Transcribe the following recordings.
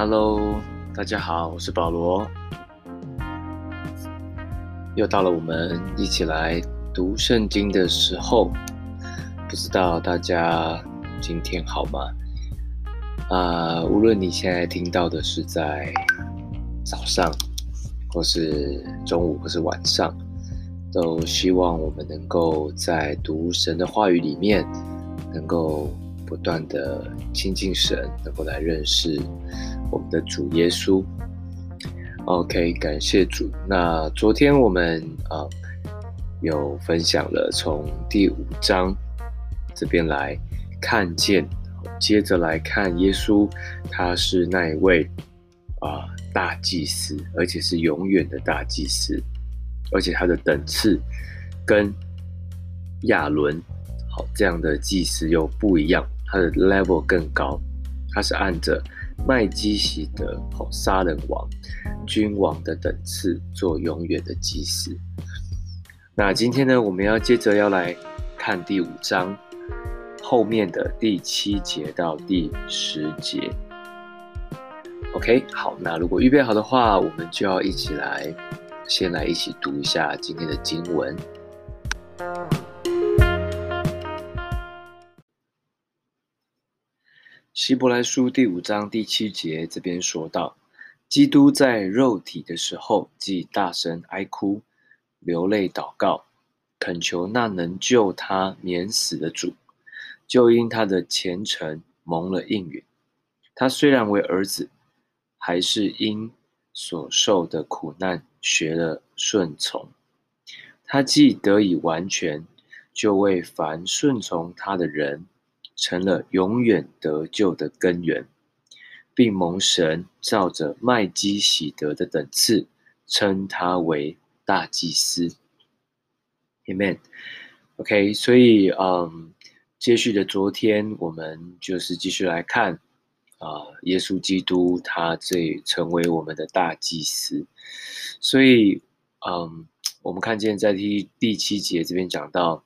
Hello，大家好，我是保罗。又到了我们一起来读圣经的时候，不知道大家今天好吗？啊、无论你现在听到的是在早上，或是中午，或是晚上，都希望我们能够在读神的话语里面，能够不断的亲近神，能够来认识我们的主耶稣。OK，感谢主。那昨天我们啊、有分享了从第五章这边来看见，接着来看耶稣，他是那一位啊、大祭司，而且是永远的大祭司，而且他的等次跟亚伦。好，这样的祭司又不一样，他的 level 更高，他是按着麦基洗德，好，撒冷王、君王的等次做永远的祭司。那今天呢，我们要接着要来看第五章后面的第七节到第十节。OK，好，那如果预备好的话，我们就要一起来，先来一起读一下今天的经文。希伯来书第五章第七节这边说到，基督在肉体的时候，既大声哀哭，流泪祷告，恳求那能救他免死的主，就因他的虔诚蒙了应允。他虽然为儿子，还是因所受的苦难学了顺从。他既得以完全，就为凡顺从他的人。成了永远得救的根源，并蒙神照着麦基洗德的等次，称他为大祭司。Amen。OK，所以嗯，接续的昨天，我们就是继续来看啊、耶稣基督他这成为我们的大祭司。所以嗯，我们看见在第第七节这边讲到。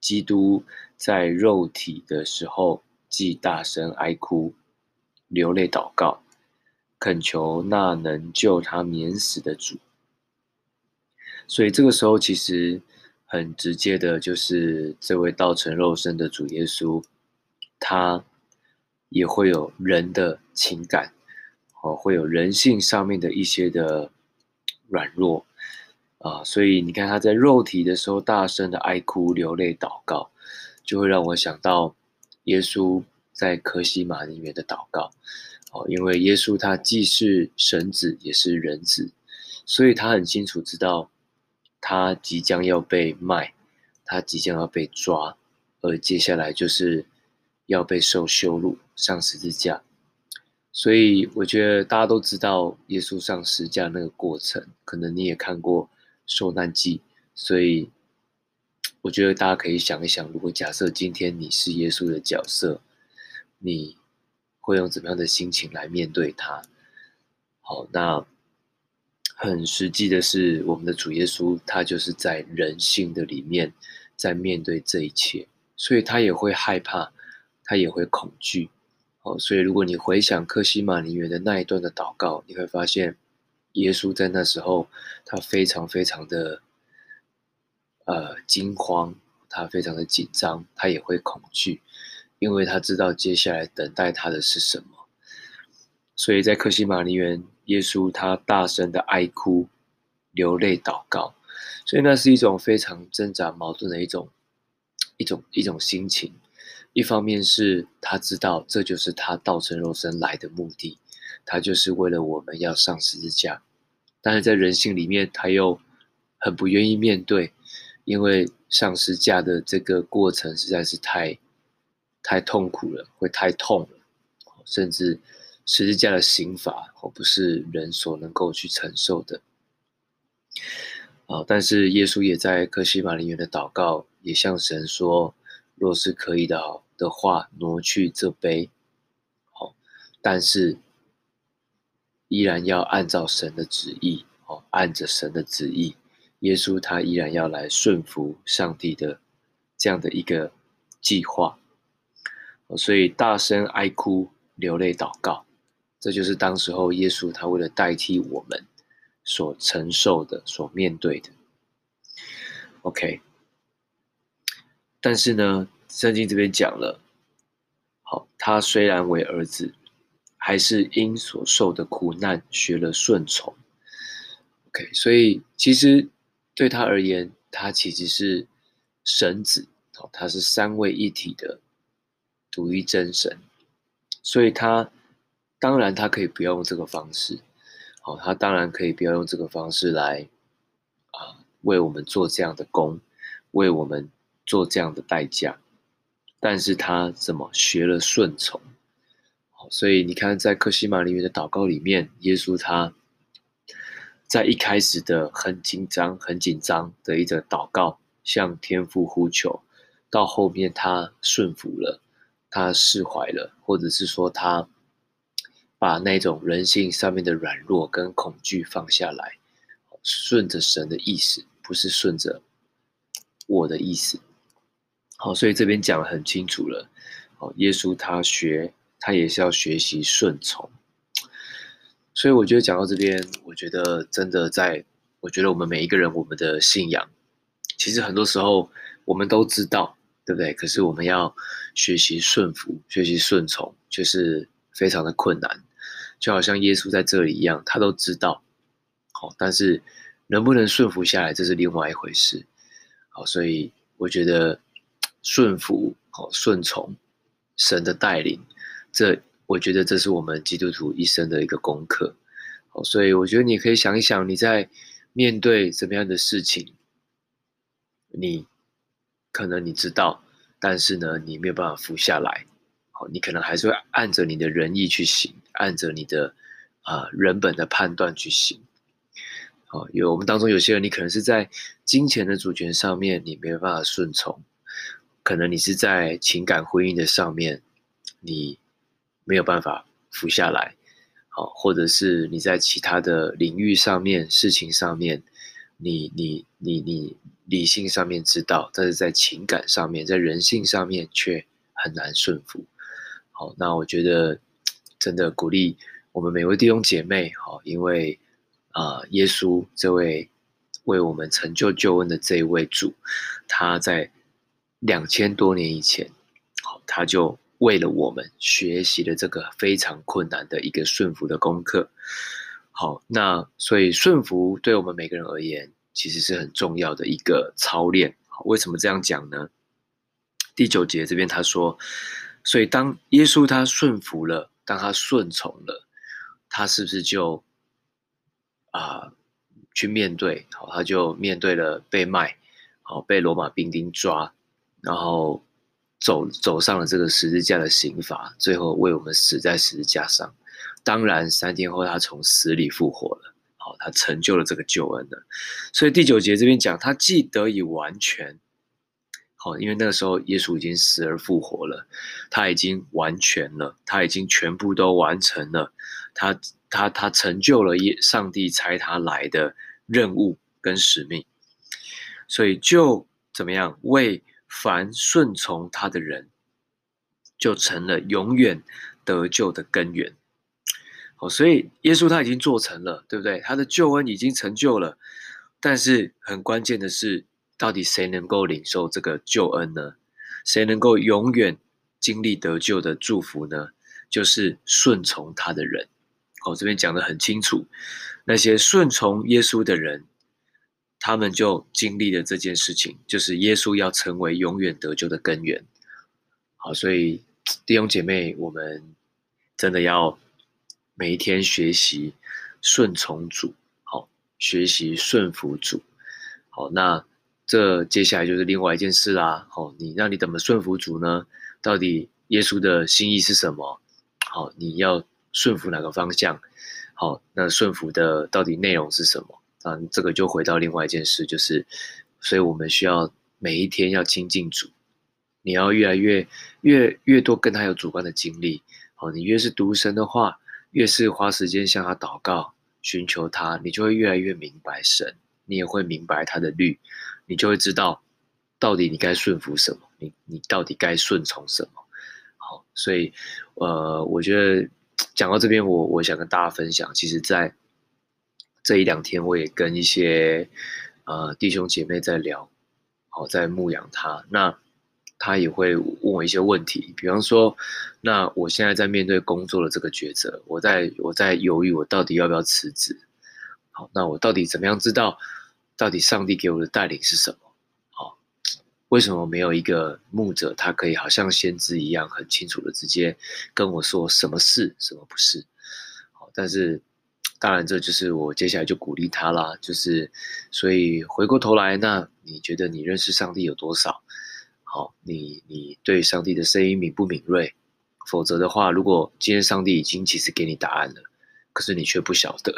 基督在肉体的时候，既大声哀哭、流泪祷告，恳求那能救他免死的主。所以这个时候，其实很直接的，就是这位道成肉身的主耶稣，他也会有人的情感，哦，会有人性上面的一些的软弱。啊，所以你看他在肉体的时候大声的哀哭、流泪、祷告，就会让我想到耶稣在客西玛里面的祷告。哦，因为耶稣他既是神子也是人子，所以他很清楚知道他即将要被卖，他即将要被抓，而接下来就是要被受羞辱、上十字架。所以我觉得大家都知道耶稣上十字架那个过程，可能你也看过。受难记，所以我觉得大家可以想一想，如果假设今天你是耶稣的角色，你会用怎么样的心情来面对他？好，那很实际的是，我们的主耶稣他就是在人性的里面在面对这一切，所以他也会害怕，他也会恐惧。好，所以如果你回想克西马尼园的那一段的祷告，你会发现。耶稣在那时候，他非常非常的呃惊慌，他非常的紧张，他也会恐惧，因为他知道接下来等待他的是什么。所以在克西马尼园，耶稣他大声的哀哭、流泪、祷告，所以那是一种非常挣扎、矛盾的一种一种一种心情。一方面是他知道这就是他道成肉身来的目的。他就是为了我们要上十字架，但是在人性里面，他又很不愿意面对，因为上十字架的这个过程实在是太太痛苦了，会太痛了，甚至十字架的刑罚哦，不是人所能够去承受的。啊，但是耶稣也在克西马尼园的祷告，也向神说：若是可以的的话，挪去这杯。好，但是。依然要按照神的旨意，哦，按着神的旨意，耶稣他依然要来顺服上帝的这样的一个计划，所以大声哀哭、流泪祷告，这就是当时候耶稣他为了代替我们所承受的、所面对的。OK，但是呢，圣经这边讲了，好，他虽然为儿子，还是因所受的苦难学了顺从。OK，所以其实对他而言，他其实是神子，哦，他是三位一体的独一真神，所以他当然他可以不要用这个方式，好，他当然可以不要用这个方式来啊为我们做这样的工，为我们做这样的代价，但是他怎么学了顺从，所以你看在克西马尼园的祷告里面，耶稣他。在一开始的很紧张、很紧张的一个祷告，向天父呼求，到后面他顺服了，他释怀了，或者是说他把那种人性上面的软弱跟恐惧放下来，顺着神的意思，不是顺着我的意思。好，所以这边讲得很清楚了。好，耶稣他学，他也是要学习顺从。所以我觉得讲到这边，我觉得真的在，我觉得我们每一个人，我们的信仰，其实很多时候我们都知道，对不对？可是我们要学习顺服，学习顺从，却是非常的困难。就好像耶稣在这里一样，他都知道，好，但是能不能顺服下来，这是另外一回事。好，所以我觉得顺服，好，顺从神的带领，这。我觉得这是我们基督徒一生的一个功课，好，所以我觉得你可以想一想，你在面对怎么样的事情，你可能你知道，但是呢，你没有办法服下来，好，你可能还是会按着你的仁义去行，按着你的啊、人本的判断去行，好，有我们当中有些人，你可能是在金钱的主权上面，你没有办法顺从，可能你是在情感婚姻的上面，你。没有办法服下来，好，或者是你在其他的领域上面、事情上面，你、你、你、你理性上面知道，但是在情感上面、在人性上面却很难顺服。好，那我觉得真的鼓励我们每位弟兄姐妹，好，因为啊、耶稣这位为我们成就救恩的这一位主，他在两千多年以前，好，他就。为了我们学习了这个非常困难的一个顺服的功课，好，那所以顺服对我们每个人而言，其实是很重要的一个操练。为什么这样讲呢？第九节这边他说，所以当耶稣他顺服了，当他顺从了，他是不是就啊、去面对？好，他就面对了被卖，好，被罗马兵丁抓，然后。走走上了这个十字架的刑罚，最后为我们死在十字架上。当然，三天后他从死里复活了，好，他成就了这个救恩了。所以第九节这边讲，他既得以完全，好，因为那个时候耶稣已经死而复活了，他已经完全了，他已经全部都完成了，他他他成就了耶上帝差他来的任务跟使命，所以就怎么样为。凡顺从他的人，就成了永远得救的根源。好，所以耶稣他已经做成了，对不对？他的救恩已经成就了。但是很关键的是，到底谁能够领受这个救恩呢？谁能够永远经历得救的祝福呢？就是顺从他的人。哦，这边讲得很清楚，那些顺从耶稣的人。他们就经历了这件事情，就是耶稣要成为永远得救的根源。好，所以弟兄姐妹，我们真的要每一天学习顺从主，好，学习顺服主。好，那这接下来就是另外一件事啦。好，你让你怎么顺服主呢？到底耶稣的心意是什么？好，你要顺服哪个方向？好，那顺服的到底内容是什么？啊，这个就回到另外一件事，就是，所以我们需要每一天要亲近主，你要越来越越越多跟他有主观的经历。好，你越是读神的话，越是花时间向他祷告，寻求他，你就会越来越明白神，你也会明白他的律，你就会知道到底你该顺服什么，你你到底该顺从什么。好，所以呃，我觉得讲到这边，我我想跟大家分享，其实，在这一两天，我也跟一些呃弟兄姐妹在聊，好，在牧养他。那他也会问我一些问题，比方说，那我现在在面对工作的这个抉择，我在我在犹豫，我到底要不要辞职？好，那我到底怎么样知道，到底上帝给我的带领是什么？好，为什么没有一个牧者，他可以好像先知一样，很清楚的直接跟我说什么是，什么不是？好，但是当然，这就是我接下来就鼓励他啦，就是所以回过头来，那你觉得你认识上帝有多少？好，你你对上帝的声音敏不敏锐？否则的话，如果今天上帝已经其实给你答案了，可是你却不晓得，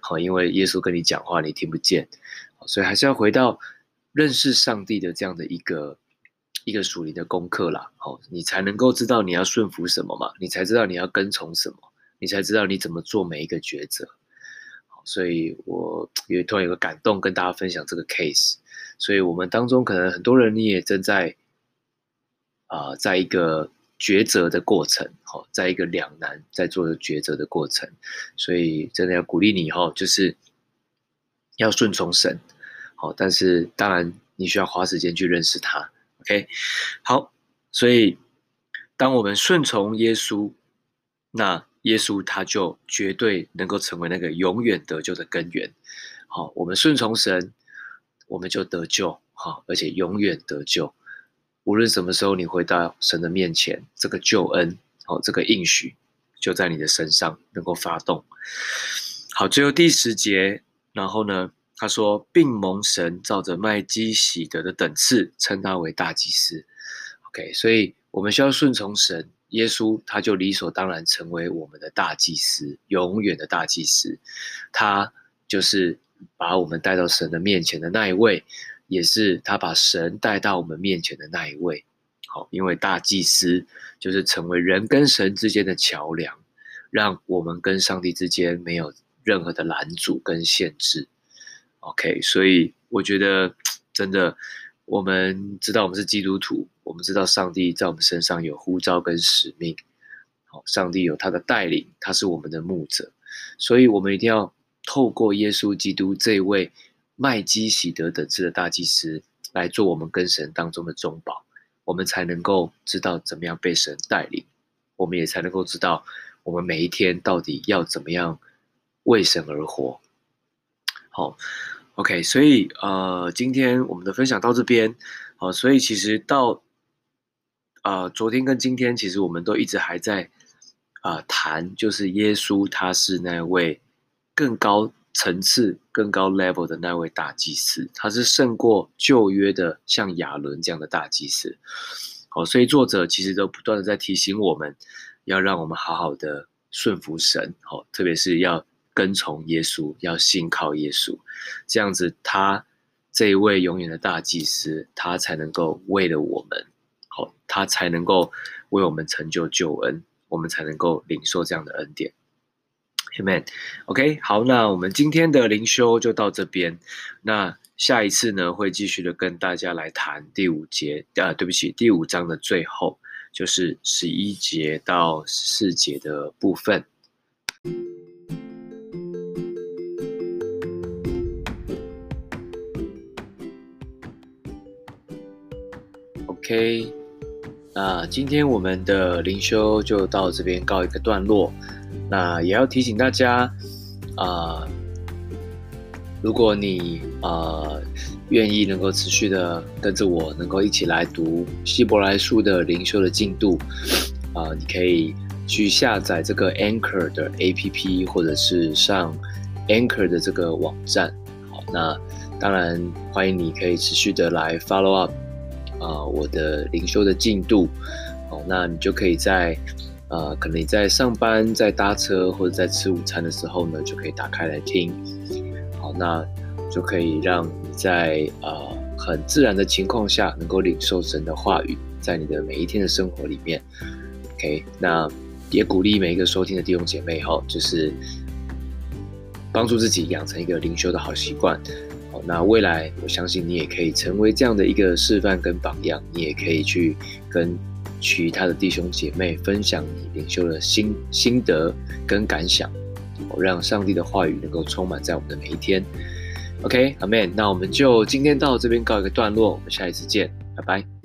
好，因为耶稣跟你讲话你听不见，所以还是要回到认识上帝的这样的一个一个属灵的功课啦。好，你才能够知道你要顺服什么嘛，你才知道你要跟从什么，你才知道你怎么做每一个抉择。所以我也突然有个感动跟大家分享这个 case，所以我们当中可能很多人你也正在。啊、在一个抉择的过程，哦，在一个两难在做的抉择的过程，所以真的要鼓励你哈，就是要顺从神，好，但是当然你需要花时间去认识他，OK，好，所以当我们顺从耶稣，那耶稣他就绝对能够成为那个永远得救的根源，好，我们顺从神，我们就得救，好，而且永远得救。无论什么时候你回到神的面前，这个救恩，好，这个应许就在你的身上能够发动。好，最后第十节，然后呢，他说，并蒙神照着麦基洗德的等次称他为大祭司。OK，所以我们需要顺从神，耶稣他就理所当然成为我们的大祭司，永远的大祭司。他就是把我们带到神的面前的那一位。也是他把神带到我们面前的那一位，好，因为大祭司就是成为人跟神之间的桥梁，让我们跟上帝之间没有任何的拦阻跟限制。OK，所以我觉得真的，我们知道我们是基督徒，我们知道上帝在我们身上有呼召跟使命，好，上帝有他的带领，他是我们的牧者，所以我们一定要透过耶稣基督这位。麦基洗德等次的大祭司来做我们跟神当中的中保，我们才能够知道怎么样被神带领，我们也才能够知道我们每一天到底要怎么样为神而活。好，OK，所以呃，今天我们的分享到这边，好，所以其实到呃昨天跟今天，其实我们都一直还在啊、谈，就是耶稣他是那位更高。层次更高 level 的那位大祭司，他是胜过旧约的像亚伦这样的大祭司。好，所以作者其实都不断的在提醒我们，要让我们好好的顺服神，好，特别是要跟从耶稣，要信靠耶稣，这样子他这一位永远的大祭司，他才能够为了我们，好，他才能够为我们成就救恩，我们才能够领受这样的恩典。Amen。OK，好，那我们今天的灵修就到这边。那下一次呢，会继续的跟大家来谈第五节，啊，对不起，第五章的最后，就是十一节到十四节的部分。OK，那今天我们的灵修就到这边告一个段落。那也要提醒大家，啊、如果你呃愿意能够持续的跟着我，能够一起来读希伯来书的灵修的进度，啊、你可以去下载这个 Anchor 的 APP，或者是上 Anchor 的这个网站。好，那当然欢迎你可以持续的来 follow up、呃，我的灵修的进度。好，那你就可以在。呃，可能你在上班、在搭车或者在吃午餐的时候呢，就可以打开来听。好，那就可以让你在呃很自然的情况下，能够领受神的话语，在你的每一天的生活里面。OK，那也鼓励每一个收听的弟兄姐妹哈，就是帮助自己养成一个灵修的好习惯。那未来我相信你也可以成为这样的一个示范跟榜样，你也可以去跟。其他的弟兄姐妹分享你领袖的心心得跟感想，让上帝的话语能够充满在我们的每一天。OK，阿 n。那我们就今天到这边告一个段落，我们下一次见，拜拜。